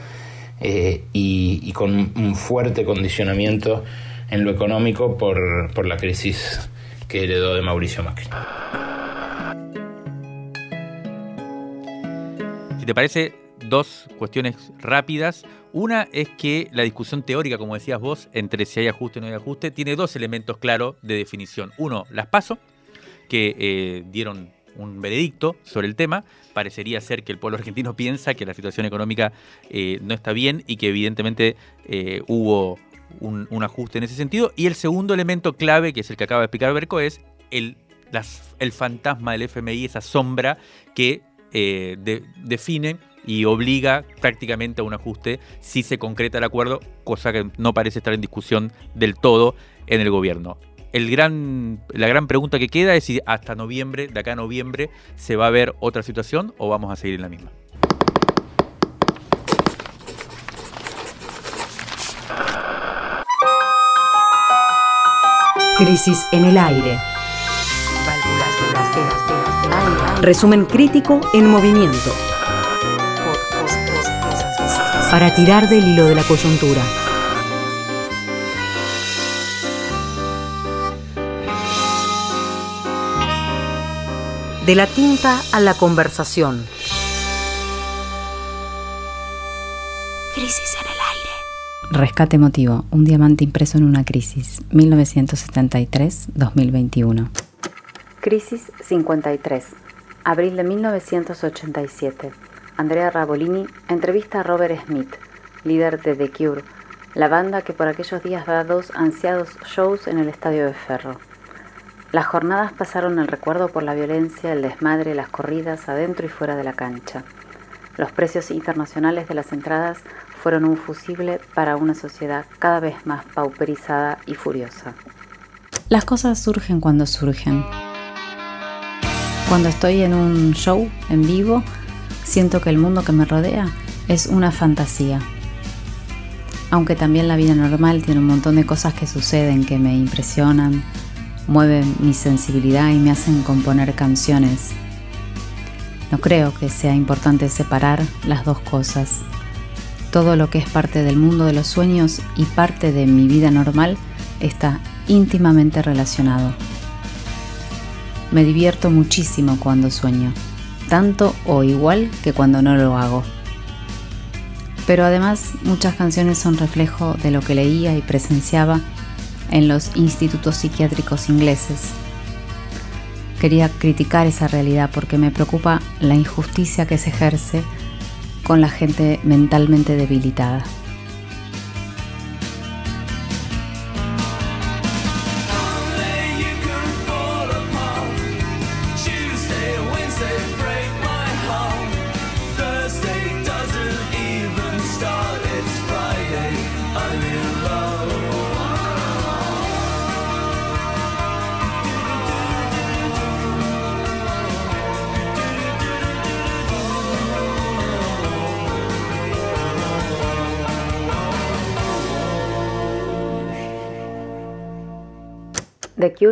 eh, y, con un fuerte condicionamiento en lo económico por, por la crisis que heredó de Mauricio Macri. Si te parece, dos cuestiones rápidas. Una es que la discusión teórica, como decías vos, entre si hay ajuste o no hay ajuste, tiene dos elementos claros de definición. Uno, las PASO, que eh, dieron un veredicto sobre el tema. Parecería ser que el pueblo argentino piensa que la situación económica eh, no está bien y que evidentemente eh, hubo un, ajuste en ese sentido. Y el segundo elemento clave, que es el que acaba de explicar Berco, es el, el fantasma del FMI, esa sombra que define y obliga prácticamente a un ajuste si se concreta el acuerdo, cosa que no parece estar en discusión del todo en el gobierno. El gran, la gran pregunta que queda es si hasta noviembre, de acá a noviembre, se va a ver otra situación o vamos a seguir en la misma. Crisis en el aire. Resumen crítico en movimiento. Para tirar del hilo de la coyuntura. De la tinta a la conversación. Crisis en el aire. Rescate emotivo. Un diamante impreso en una crisis. 1973-2021. Crisis 53. Abril de 1987. Andrea Rabolini entrevista a Robert Smith, líder de The Cure, la banda que por aquellos días da dos ansiados shows en el Estadio de Ferro. Las jornadas pasaron el recuerdo por la violencia, el desmadre, las corridas adentro y fuera de la cancha. Los precios internacionales de las entradas fueron un fusible para una sociedad cada vez más pauperizada y furiosa. Las cosas surgen cuando surgen. Cuando estoy en un show en vivo, siento que el mundo que me rodea es una fantasía. Aunque también la vida normal tiene un montón de cosas que suceden que me impresionan, mueven mi sensibilidad y me hacen componer canciones. No creo que sea importante separar las dos cosas. Todo lo que es parte del mundo de los sueños y parte de mi vida normal está íntimamente relacionado. Me divierto muchísimo cuando sueño, tanto o igual que cuando no lo hago. Pero además muchas canciones son reflejo de lo que leía y presenciaba en los institutos psiquiátricos ingleses. Quería criticar esa realidad porque me preocupa la injusticia que se ejerce con la gente mentalmente debilitada.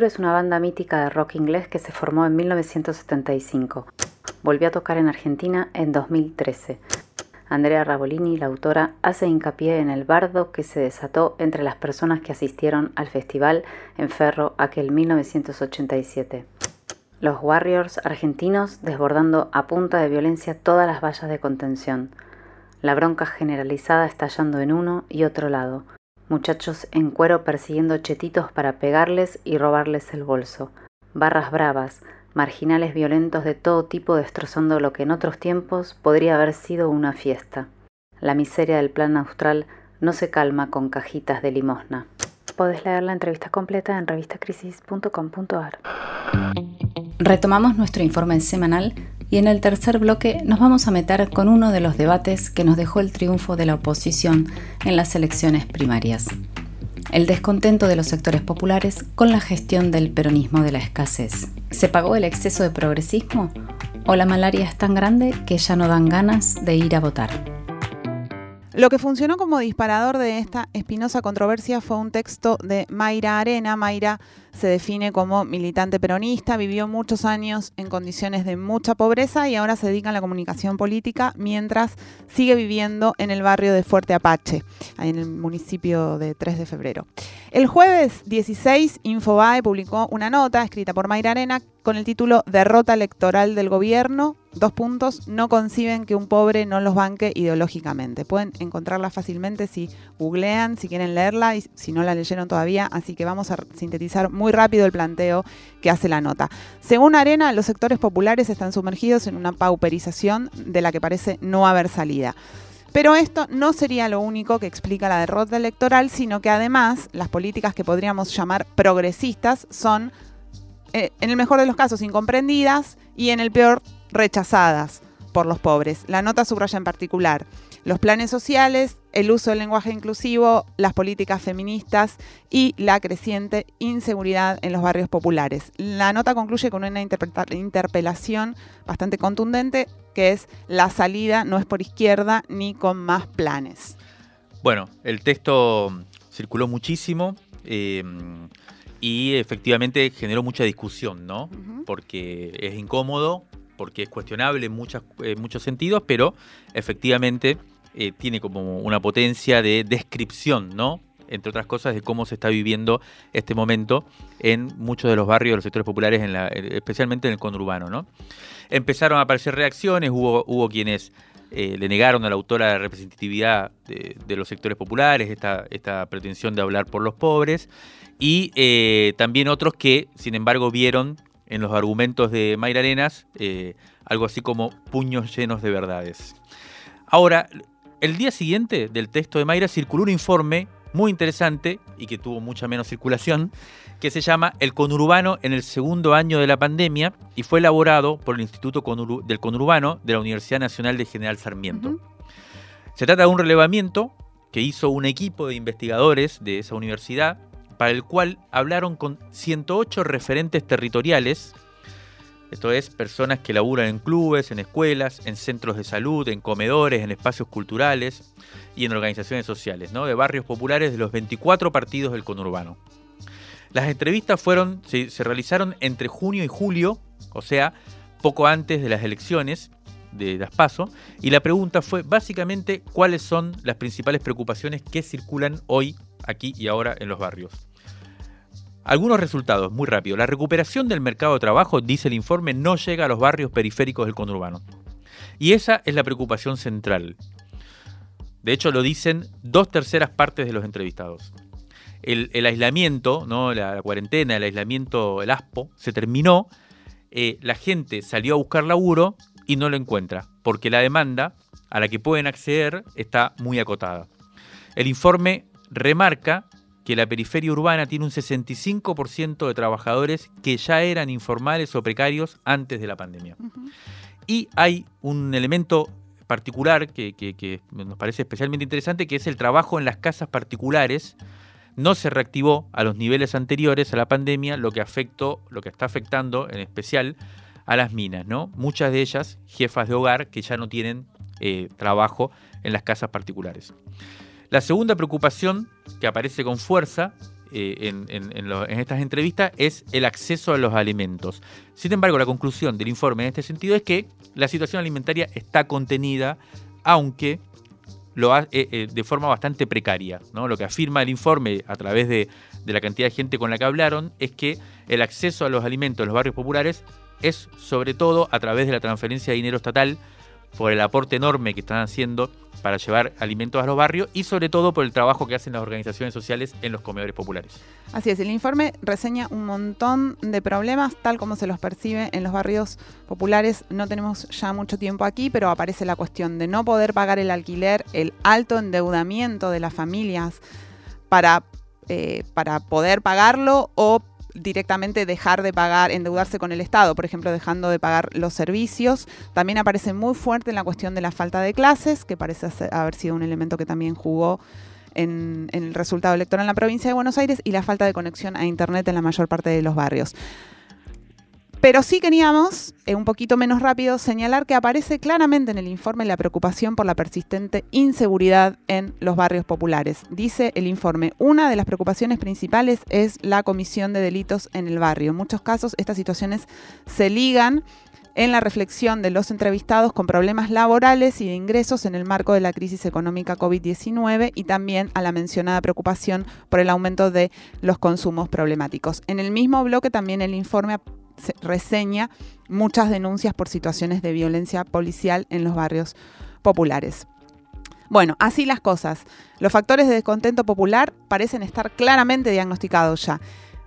Es una banda mítica de rock inglés que se formó en 1975. Volvió a tocar en Argentina en 2013. Andrea Rabolini, la autora, hace hincapié en el bardo que se desató entre las personas que asistieron al festival en Ferro aquel 1987. Los Warriors argentinos desbordando a punta de violencia todas las vallas de contención. La bronca generalizada estallando en uno y otro lado muchachos en cuero persiguiendo chetitos para pegarles y robarles el bolso, barras bravas, marginales violentos de todo tipo destrozando lo que en otros tiempos podría haber sido una fiesta. La miseria del plan austral no se calma con cajitas de limosna. Podés leer la entrevista completa en revistacrisis.com.ar. Retomamos nuestro informe semanal y en el tercer bloque nos vamos a meter con uno de los debates que nos dejó el triunfo de la oposición en las elecciones primarias. El descontento de los sectores populares con la gestión del peronismo de la escasez. ¿Se pagó el exceso de progresismo? ¿O la malaria es tan grande que ya no dan ganas de ir a votar? Lo que funcionó como disparador de esta espinosa controversia fue un texto de Mayra Arena. Mayra se define como militante peronista, vivió muchos años en condiciones de mucha pobreza y ahora se dedica a la comunicación política mientras sigue viviendo en el barrio de Fuerte Apache, en el municipio de 3 de febrero. El jueves 16, Infobae publicó una nota escrita por Mayra Arena con el título Derrota electoral del gobierno, dos puntos, no conciben que un pobre no los banque ideológicamente. Pueden encontrarla fácilmente si googlean, si quieren leerla y si no la leyeron todavía, así que vamos a sintetizar muy rápido el planteo que hace la nota. Según Arena, los sectores populares están sumergidos en una pauperización de la que parece no haber salida. Pero esto no sería lo único que explica la derrota electoral, sino que además las políticas que podríamos llamar progresistas son, eh, en el mejor de los casos, incomprendidas y en el peor rechazadas por los pobres. La nota subraya en particular los planes sociales, el uso del lenguaje inclusivo, las políticas feministas y la creciente inseguridad en los barrios populares. La nota concluye con una interpelación bastante contundente que es la salida no es por izquierda ni con más planes. Bueno, el texto circuló muchísimo. Eh, y efectivamente generó mucha discusión, ¿no? Porque es incómodo, porque es cuestionable en, muchos sentidos, pero efectivamente eh, tiene como una potencia de descripción, ¿no? Entre otras cosas, de cómo se está viviendo este momento en muchos de los barrios de los sectores populares, la, especialmente en el conurbano, ¿no? Empezaron a aparecer reacciones, hubo, hubo quienes eh, le negaron a la autora la representatividad de, los sectores populares, esta, esta, pretensión de hablar por los pobres, y eh, también otros que, sin embargo, vieron en los argumentos de Mayra Arenas, eh, algo así como puños llenos de verdades. Ahora, el día siguiente del texto de Mayra circuló un informe muy interesante y que tuvo mucha menos circulación, que se llama El conurbano en el segundo año de la pandemia y fue elaborado por el Instituto del Conurbano de la Universidad Nacional de General Sarmiento. Se trata de un relevamiento que hizo un equipo de investigadores de esa universidad para el cual hablaron con 108 referentes territoriales, esto es, personas que laburan en clubes, en escuelas, en centros de salud, en comedores, en espacios culturales y en organizaciones sociales, de barrios populares de los 24 partidos del conurbano. Las entrevistas fueron, se, se realizaron entre junio y julio, o sea, poco antes de las elecciones de las PASO, y la pregunta fue básicamente cuáles son las principales preocupaciones que circulan hoy, aquí y ahora en los barrios. Algunos resultados, muy rápido. La recuperación del mercado de trabajo, dice el informe, no llega a los barrios periféricos del conurbano. Y esa es la preocupación central. De hecho, lo dicen dos terceras partes de los entrevistados. El, aislamiento, ¿no? La, cuarentena, el aislamiento, el ASPO, se terminó. Eh, la gente salió a buscar laburo y no lo encuentra, porque la demanda a la que pueden acceder está muy acotada. El informe remarca que la periferia urbana tiene un 65% de trabajadores que ya eran informales o precarios antes de la pandemia. Y hay un elemento particular que, nos parece especialmente interesante, que es el trabajo en las casas particulares. No se reactivó a los niveles anteriores a la pandemia, lo que afectó, lo que está afectando en especial a las minas, ¿no? Muchas de ellas jefas de hogar que ya no tienen eh, trabajo en las casas particulares. La segunda preocupación que aparece con fuerza eh, en, estas entrevistas es el acceso a los alimentos. Sin embargo, la conclusión del informe en este sentido es que la situación alimentaria está contenida, aunque lo eh, eh, de forma bastante precaria. Lo que afirma el informe a través de la cantidad de gente con la que hablaron es que el acceso a los alimentos en los barrios populares es sobre todo a través de la transferencia de dinero estatal por el aporte enorme que están haciendo para llevar alimentos a los barrios y sobre todo por el trabajo que hacen las organizaciones sociales en los comedores populares. Así es, el informe reseña un montón de problemas tal como se los percibe en los barrios populares. No tenemos ya mucho tiempo aquí, pero aparece la cuestión de no poder pagar el alquiler, el alto endeudamiento de las familias para, eh, para poder pagarlo o directamente dejar de pagar, endeudarse con el Estado, por ejemplo, dejando de pagar los servicios. También aparece muy fuerte en la cuestión de la falta de clases, que parece haber sido un elemento que también jugó en, el resultado electoral en la provincia de Buenos Aires, y la falta de conexión a Internet en la mayor parte de los barrios. Pero sí queríamos, eh, un poquito menos rápido, señalar que aparece claramente en el informe la preocupación por la persistente inseguridad en los barrios populares. Dice el informe, una de las preocupaciones principales es la comisión de delitos en el barrio. En muchos casos estas situaciones se ligan en la reflexión de los entrevistados con problemas laborales y de ingresos en el marco de la crisis económica COVID-19 y también a la mencionada preocupación por el aumento de los consumos problemáticos. En el mismo bloque también el informe reseña muchas denuncias por situaciones de violencia policial en los barrios populares. Bueno, así las cosas. Los factores de descontento popular parecen estar claramente diagnosticados ya.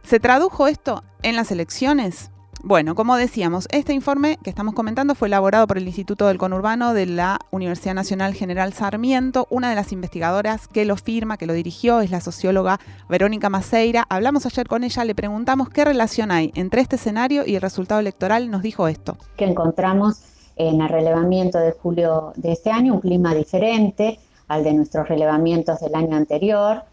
¿Se tradujo esto en las elecciones? Bueno, como decíamos, este informe que estamos comentando fue elaborado por el Instituto del Conurbano de la Universidad Nacional General Sarmiento. Una de las investigadoras que lo firma, que lo dirigió, es la socióloga Verónica Maceira. Hablamos ayer con ella, le preguntamos qué relación hay entre este escenario y el resultado electoral. Nos dijo esto. Que encontramos en el relevamiento de julio de este año un clima diferente al de nuestros relevamientos del año anterior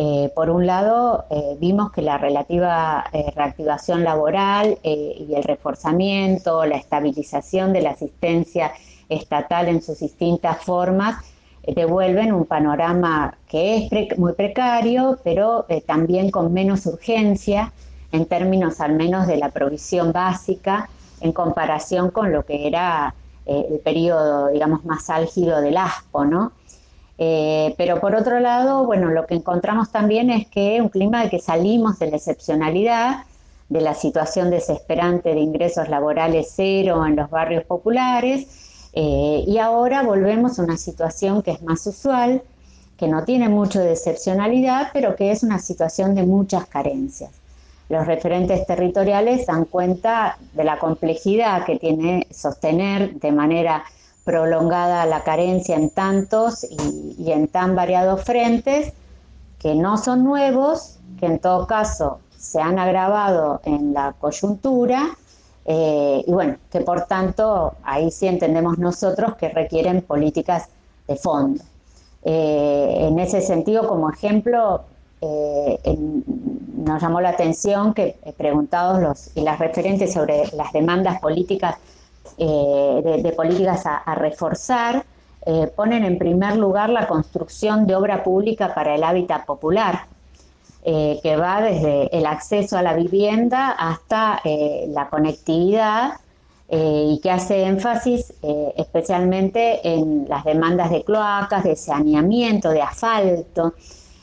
eh, por un lado, eh, vimos que la relativa eh, reactivación laboral y el reforzamiento, la estabilización de la asistencia estatal en sus distintas formas devuelven un panorama que es muy precario, pero también con menos urgencia en términos al menos de la provisión básica en comparación con lo que era el periodo, digamos, más álgido del ASPO, ¿no? Eh, pero por otro lado, bueno, lo que encontramos también es que un clima de que salimos de la excepcionalidad, de la situación desesperante de ingresos laborales cero en los barrios populares, eh, y ahora volvemos a una situación que es más usual, que no tiene mucho de excepcionalidad, pero que es una situación de muchas carencias. Los referentes territoriales dan cuenta de la complejidad que tiene sostener de manera prolongada la carencia en tantos y, en tan variados frentes que no son nuevos, que en todo caso se han agravado en la coyuntura eh, y bueno, que por tanto ahí sí entendemos nosotros que requieren políticas de fondo. Eh, en ese sentido, como ejemplo, eh, nos llamó la atención que preguntados los y las referentes sobre las demandas políticas eh, de, políticas a, reforzar, eh, ponen en primer lugar la construcción de obra pública para el hábitat popular, eh, que va desde el acceso a la vivienda hasta la conectividad y que hace énfasis especialmente en las demandas de cloacas, de saneamiento, de asfalto.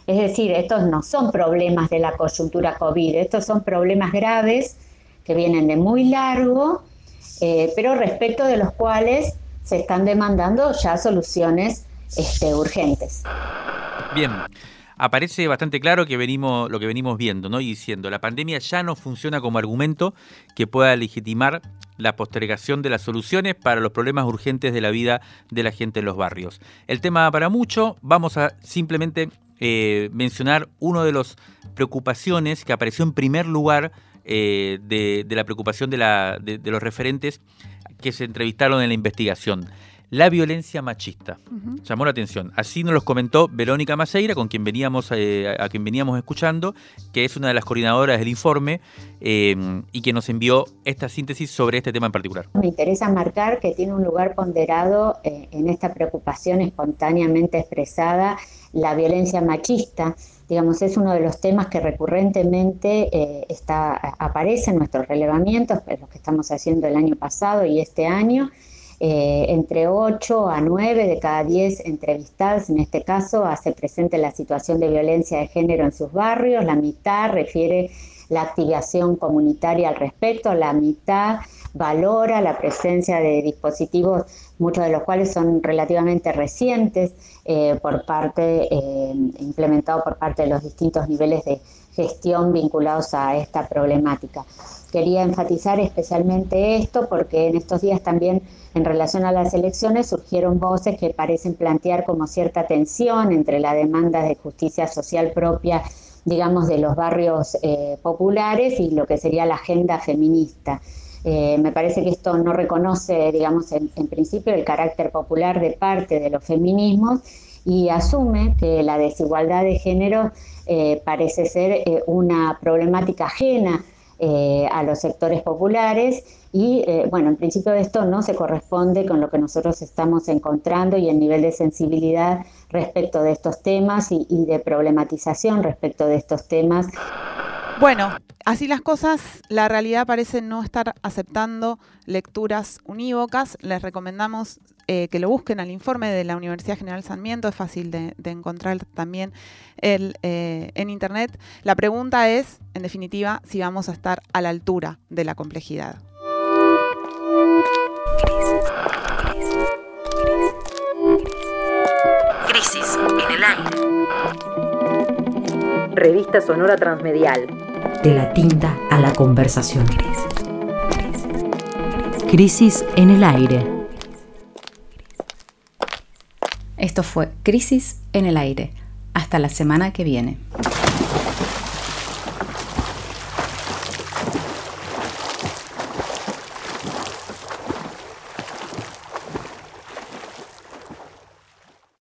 Es decir, estos no son problemas de la coyuntura COVID, estos son problemas graves que vienen de muy largo eh, pero respecto de los cuales se están demandando ya soluciones este, urgentes. Bien. Aparece bastante claro que venimos, lo que venimos viendo ¿no? y diciendo, la pandemia ya no funciona como argumento que pueda legitimar la postergación de las soluciones para los problemas urgentes de la vida de la gente en los barrios. El tema para mucho, vamos a simplemente eh, mencionar uno de las preocupaciones que apareció en primer lugar eh, de, la preocupación de, los referentes que se entrevistaron en la investigación. La violencia machista. Llamó la atención. Así nos los comentó Verónica Maceira, con quien veníamos, eh, a quien veníamos escuchando, que es una de las coordinadoras del informe eh, y que nos envió esta síntesis sobre este tema en particular. Me interesa marcar que tiene un lugar ponderado en esta preocupación espontáneamente expresada la violencia machista digamos, es uno de los temas que recurrentemente eh, está, aparece en nuestros relevamientos, los que estamos haciendo el año pasado y este año. Eh, entre 8 a 9 de cada 10 entrevistados, en este caso, hace presente la situación de violencia de género en sus barrios, la mitad refiere la activación comunitaria al respecto, la mitad valora la presencia de dispositivos, muchos de los cuales son relativamente recientes, eh, por parte, eh, implementado por parte de los distintos niveles de gestión vinculados a esta problemática. Quería enfatizar especialmente esto porque en estos días también en relación a las elecciones surgieron voces que parecen plantear como cierta tensión entre la demanda de justicia social propia digamos, de los barrios eh, populares y lo que sería la agenda feminista. Eh, me parece que esto no reconoce, digamos, en, principio el carácter popular de parte de los feminismos y asume que la desigualdad de género eh, parece ser una problemática ajena eh, a los sectores populares y eh, bueno, en principio esto no se corresponde con lo que nosotros estamos encontrando y el nivel de sensibilidad respecto de estos temas y de problematización respecto de estos temas. Bueno, así las cosas, la realidad parece no estar aceptando lecturas unívocas. Les recomendamos eh, que lo busquen al informe de la Universidad General Sarmiento, es fácil de, encontrar también el, eh, en Internet. La pregunta es, en definitiva, si vamos a estar a la altura de la complejidad. Crisis en el aire. Revista Sonora Transmedial. De la tinta a la conversación. Crisis en el aire. Esto fue Crisis en el Aire. Hasta la semana que viene.